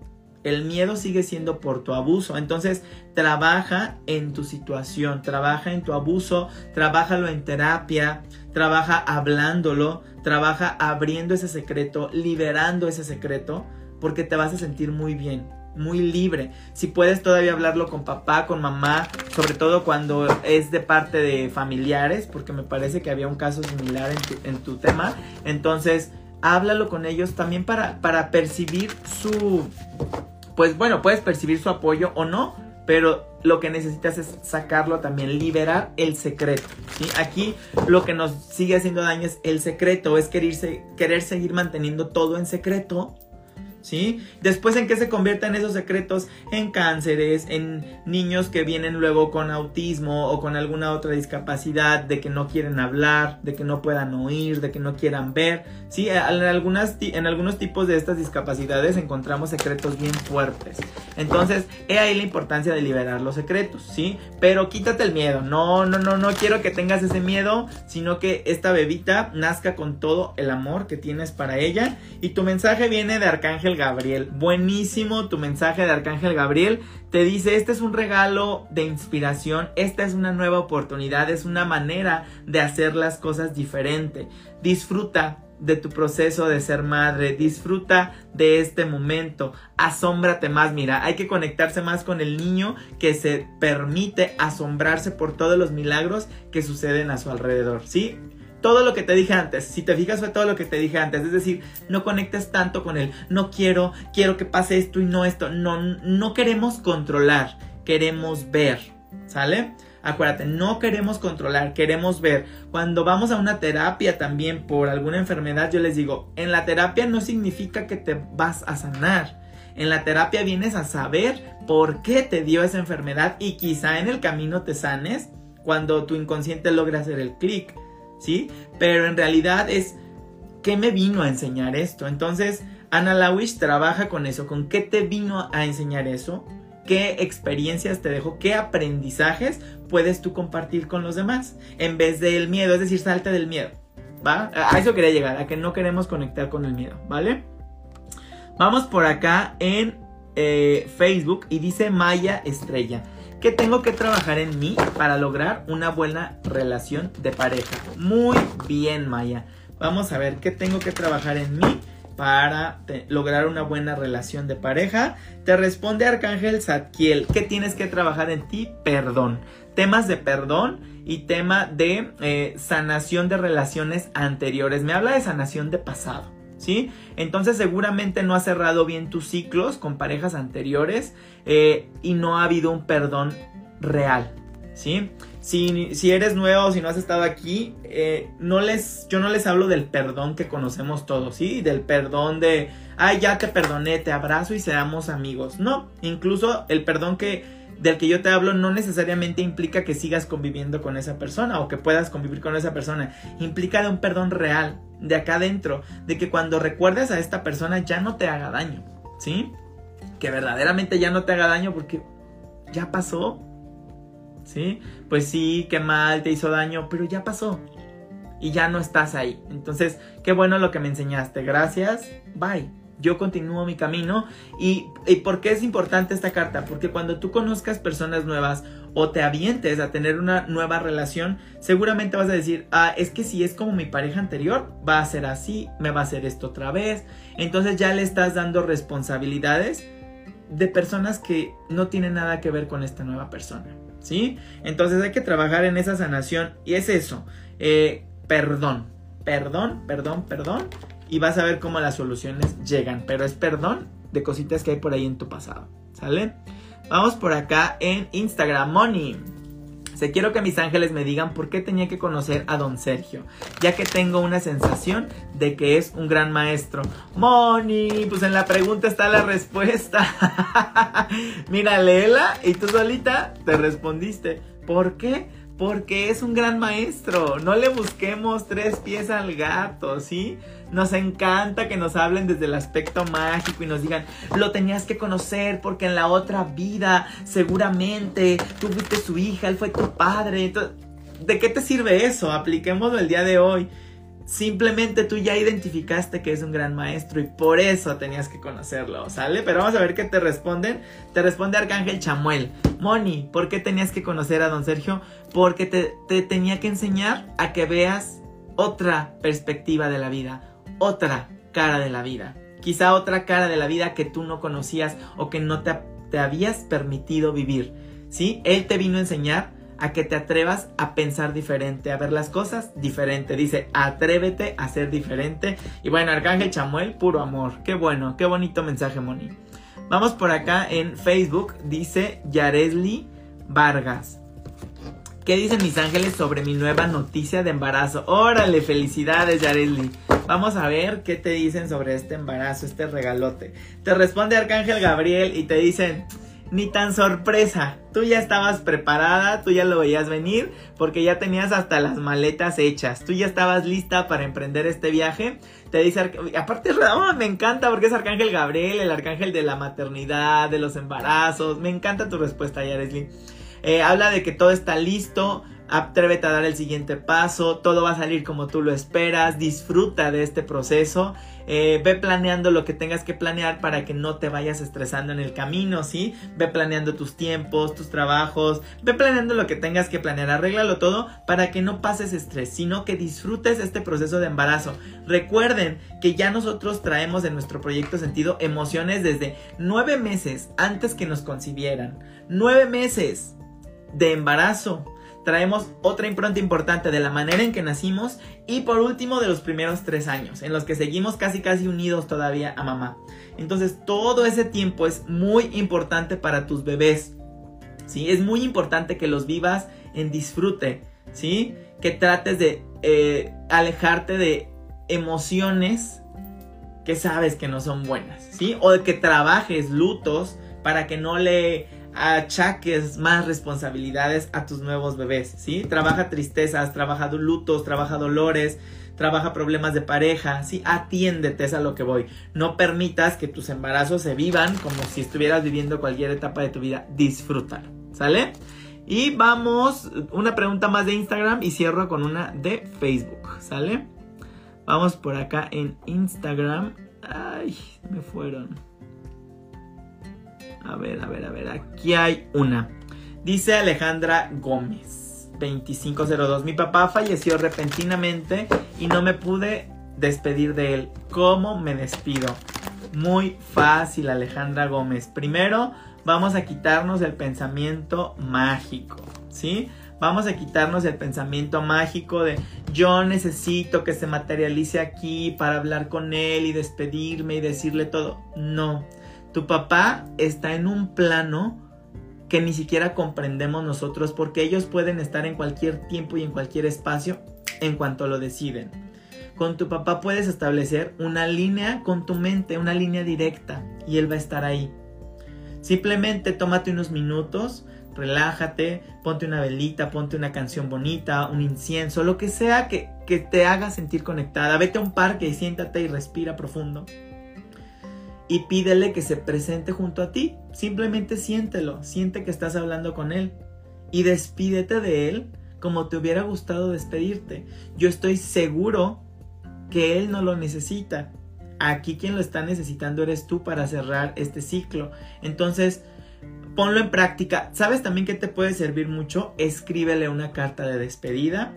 El miedo sigue siendo por tu abuso. Entonces, trabaja en tu situación, trabaja en tu abuso, trabájalo en terapia, trabaja hablándolo, trabaja abriendo ese secreto, liberando ese secreto, porque te vas a sentir muy bien muy libre. Si puedes todavía hablarlo con papá, con mamá, sobre todo cuando es de parte de familiares, porque me parece que había un caso similar en tu, tema. Entonces, háblalo con ellos también para, para percibir su... Pues bueno, puedes percibir su apoyo o no, pero lo que necesitas es sacarlo también, liberar el secreto. Aquí lo que nos sigue haciendo daño es el secreto, es querer, querer seguir manteniendo todo en secreto ¿sí? Después en qué se convierten esos secretos en cánceres, en niños que vienen luego con autismo o con alguna otra discapacidad, de que no quieren hablar, de que no puedan oír, de que no quieran ver, ¿sí? En, en algunos tipos de estas discapacidades encontramos secretos bien fuertes. Entonces, he ahí la importancia de liberar los secretos, ¿sí? Pero quítate el miedo, no, no, no, no quiero que tengas ese miedo, sino que esta bebita nazca con todo el amor que tienes para ella y tu mensaje viene de Arcángel Gabriel. Buenísimo tu mensaje de Arcángel Gabriel. Te dice, este es un regalo de inspiración, esta es una nueva oportunidad, es una manera de hacer las cosas diferente. Disfruta, de tu proceso de ser madre, disfruta de este momento, asómbrate más, mira, hay que conectarse más con el niño que se permite asombrarse por todos los milagros que suceden a su alrededor, ¿sí? Todo lo que te dije antes, si te fijas fue todo lo que te dije antes, es decir, no conectes tanto con él, no quiero, quiero que pase esto y no esto, no, no queremos controlar, queremos ver, ¿sale? Acuérdate, no queremos controlar, queremos ver. Cuando vamos a una terapia también por alguna enfermedad, yo les digo, en la terapia no significa que te vas a sanar. En la terapia vienes a saber por qué te dio esa enfermedad y quizá en el camino te sanes cuando tu inconsciente logra hacer el clic, ¿sí? Pero en realidad es, ¿qué me vino a enseñar esto? Entonces, Ana Lawish trabaja con eso, con qué te vino a enseñar eso qué experiencias te dejó, qué aprendizajes puedes tú compartir con los demás, en vez del miedo, es decir, salte del miedo, ¿va? A eso quería llegar, a que no queremos conectar con el miedo, ¿vale? Vamos por acá en eh, Facebook y dice Maya Estrella, que tengo que trabajar en mí para lograr una buena relación de pareja. Muy bien, Maya. Vamos a ver qué tengo que trabajar en mí para lograr una buena relación de pareja. Te responde Arcángel Zadkiel, ¿qué tienes que trabajar en ti? Perdón. Temas de perdón y tema de eh, sanación de relaciones anteriores. Me habla de sanación de pasado. Entonces seguramente no has cerrado bien tus ciclos con parejas anteriores eh, y no ha habido un perdón real, ¿sí? Si, eres nuevo, si no has estado aquí, eh, no les, yo no les hablo del perdón que conocemos todos, ¿sí? Del perdón de, ay, ya te perdoné, te abrazo y seamos amigos. No, incluso el perdón que, del que yo te hablo no necesariamente implica que sigas conviviendo con esa persona o que puedas convivir con esa persona. Implica de un perdón real, de acá adentro, de que cuando recuerdes a esta persona ya no te haga daño, ¿sí? Que verdaderamente ya no te haga daño porque ya pasó, ¿sí? Pues sí, qué mal, te hizo daño, pero ya pasó. Y ya no estás ahí. Entonces, qué bueno lo que me enseñaste. Gracias. Bye. Yo continúo mi camino. ¿Y, ¿Y por qué es importante esta carta? Porque cuando tú conozcas personas nuevas o te avientes a tener una nueva relación, seguramente vas a decir, ah, es que si es como mi pareja anterior, va a ser así, me va a hacer esto otra vez. Entonces ya le estás dando responsabilidades de personas que no tienen nada que ver con esta nueva persona. ¿sí? Entonces hay que trabajar en esa sanación y es eso, eh, perdón, perdón, perdón, perdón y vas a ver cómo las soluciones llegan, pero es perdón de cositas que hay por ahí en tu pasado, ¿sale? Vamos por acá en Instagram, Money. Se quiero que mis ángeles me digan por qué tenía que conocer a don Sergio, ya que tengo una sensación de que es un gran maestro. Moni, pues en la pregunta está la respuesta. Mira, léela y tú solita te respondiste. ¿Por qué? Porque es un gran maestro. No le busquemos tres pies al gato, ¿sí? Nos encanta que nos hablen desde el aspecto mágico y nos digan, lo tenías que conocer porque en la otra vida seguramente tú fuiste su hija, él fue tu padre. ¿De qué te sirve eso? Apliquémoslo el día de hoy. Simplemente tú ya identificaste que es un gran maestro y por eso tenías que conocerlo, ¿sale? Pero vamos a ver qué te responden. Te responde Arcángel Chamuel. Moni, ¿por qué tenías que conocer a don Sergio? Porque te, te tenía que enseñar a que veas otra perspectiva de la vida, otra cara de la vida. Quizá otra cara de la vida que tú no conocías o que no te, te habías permitido vivir. ¿Sí? Él te vino a enseñar a que te atrevas a pensar diferente, a ver las cosas diferente. Dice, atrévete a ser diferente. Y bueno, Arcángel Chamuel, puro amor. Qué bueno, qué bonito mensaje, Moni. Vamos por acá en Facebook, dice Yaresli Vargas. ¿Qué dicen mis ángeles sobre mi nueva noticia de embarazo? Órale, felicidades, Yaresli. Vamos a ver qué te dicen sobre este embarazo, este regalote. Te responde Arcángel Gabriel y te dicen, ni tan sorpresa. Tú ya estabas preparada, tú ya lo veías venir, porque ya tenías hasta las maletas hechas. Tú ya estabas lista para emprender este viaje. Te dice, aparte, me encanta porque es Arcángel Gabriel, el arcángel de la maternidad, de los embarazos. Me encanta tu respuesta, Yaresli. Eh, habla de que todo está listo atrévete a dar el siguiente paso, todo va a salir como tú lo esperas, disfruta de este proceso, eh, ve planeando lo que tengas que planear para que no te vayas estresando en el camino, ¿sí? Ve planeando tus tiempos, tus trabajos, ve planeando lo que tengas que planear, arréglalo todo para que no pases estrés, sino que disfrutes este proceso de embarazo. Recuerden que ya nosotros traemos en nuestro proyecto sentido emociones desde nueve meses antes que nos concibieran, nueve meses de embarazo traemos otra impronta importante de la manera en que nacimos y por último de los primeros tres años, en los que seguimos casi casi unidos todavía a mamá. Entonces todo ese tiempo es muy importante para tus bebés. ¿sí? Es muy importante que los vivas en disfrute, ¿sí? que trates de eh, alejarte de emociones que sabes que no son buenas, ¿sí? O de que trabajes lutos para que no le achaques más responsabilidades a tus nuevos bebés, ¿sí? Trabaja tristezas, trabaja lutos, trabaja dolores, trabaja problemas de pareja, ¿sí? Atiéndete, es a lo que voy. No permitas que tus embarazos se vivan como si estuvieras viviendo cualquier etapa de tu vida. Disfrútalo, ¿sale? Y vamos, una pregunta más de Instagram y cierro con una de Facebook, ¿sale? Vamos por acá en Instagram. Ay, me fueron. A ver, a ver, a ver. Aquí hay una. Dice Alejandra Gómez, 2502. Mi papá falleció repentinamente y no me pude despedir de él. ¿Cómo me despido? Muy fácil, Alejandra Gómez. Primero, vamos a quitarnos el pensamiento mágico, ¿sí? Vamos a quitarnos el pensamiento mágico de yo necesito que se materialice aquí para hablar con él y despedirme y decirle todo. No, tu papá está en un plano que ni siquiera comprendemos nosotros porque ellos pueden estar en cualquier tiempo y en cualquier espacio en cuanto lo deciden. Con tu papá puedes establecer una línea con tu mente, una línea directa y él va a estar ahí. Simplemente tómate unos minutos, relájate, ponte una velita, ponte una canción bonita, un incienso, lo que sea que, que te haga sentir conectada. Vete a un parque y siéntate y respira profundo y pídele que se presente junto a ti. Simplemente siéntelo, siente que estás hablando con él y despídete de él como te hubiera gustado despedirte. Yo estoy seguro que él no lo necesita. Aquí quien lo está necesitando eres tú para cerrar este ciclo. Entonces, ponlo en práctica. ¿Sabes también que te puede servir mucho? Escríbele una carta de despedida.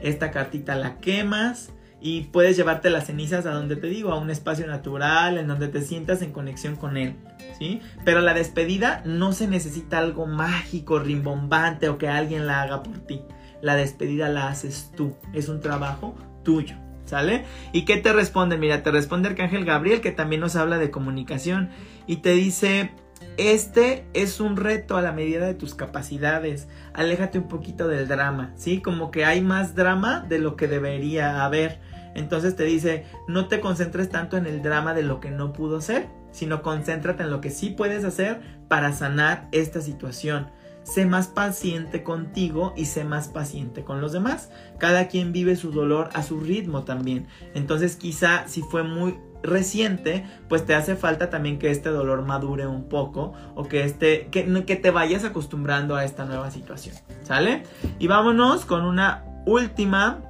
Esta cartita la quemas y puedes llevarte las cenizas a donde te digo, a un espacio natural, en donde te sientas en conexión con él, ¿sí? Pero la despedida no se necesita algo mágico, rimbombante o que alguien la haga por ti. La despedida la haces tú, es un trabajo tuyo. ¿Sale? ¿Y qué te responde? Mira, te responde Arcángel Gabriel, que también nos habla de comunicación, y te dice, este es un reto a la medida de tus capacidades. Aléjate un poquito del drama, ¿sí? Como que hay más drama de lo que debería haber. Entonces te dice, no te concentres tanto en el drama de lo que no pudo ser, sino concéntrate en lo que sí puedes hacer para sanar esta situación. Sé más paciente contigo y sé más paciente con los demás. Cada quien vive su dolor a su ritmo también. Entonces quizá si fue muy reciente, pues te hace falta también que este dolor madure un poco o que, este, que, que te vayas acostumbrando a esta nueva situación. ¿Sale? Y vámonos con una última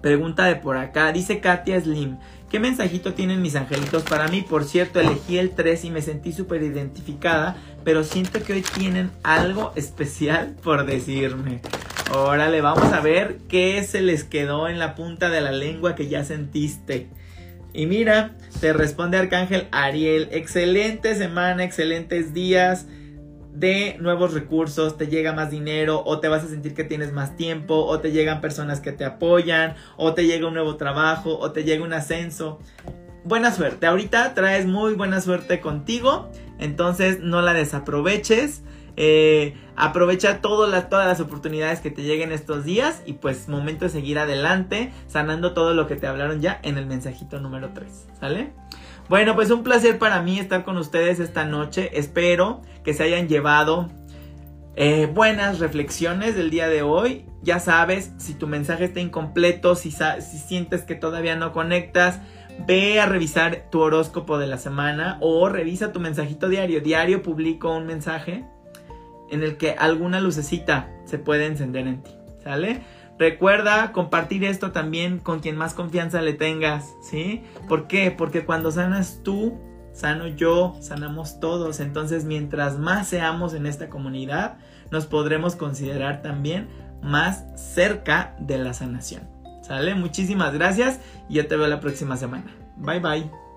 Pregunta de por acá, dice Katia Slim. ¿Qué mensajito tienen mis angelitos para mí? Por cierto, elegí el 3 y me sentí súper identificada, pero siento que hoy tienen algo especial por decirme. Órale, vamos a ver qué se les quedó en la punta de la lengua que ya sentiste. Y mira, te responde Arcángel Ariel, excelente semana, excelentes días de nuevos recursos, te llega más dinero o te vas a sentir que tienes más tiempo o te llegan personas que te apoyan o te llega un nuevo trabajo o te llega un ascenso. Buena suerte, ahorita traes muy buena suerte contigo, entonces no la desaproveches. Eh, aprovecha todas las, todas las oportunidades que te lleguen estos días y pues momento de seguir adelante sanando todo lo que te hablaron ya en el mensajito número 3, ¿sale? Bueno, pues un placer para mí estar con ustedes esta noche. Espero que se hayan llevado eh, buenas reflexiones del día de hoy. Ya sabes, si tu mensaje está incompleto, si, si sientes que todavía no conectas, ve a revisar tu horóscopo de la semana o revisa tu mensajito diario. Diario publico un mensaje en el que alguna lucecita se puede encender en ti. ¿sale? Recuerda compartir esto también con quien más confianza le tengas, ¿sí? ¿Por qué? Porque cuando sanas tú, sano yo, sanamos todos. Entonces, mientras más seamos en esta comunidad, nos podremos considerar también más cerca de la sanación. ¿Sale? Muchísimas gracias y yo te veo la próxima semana. Bye bye.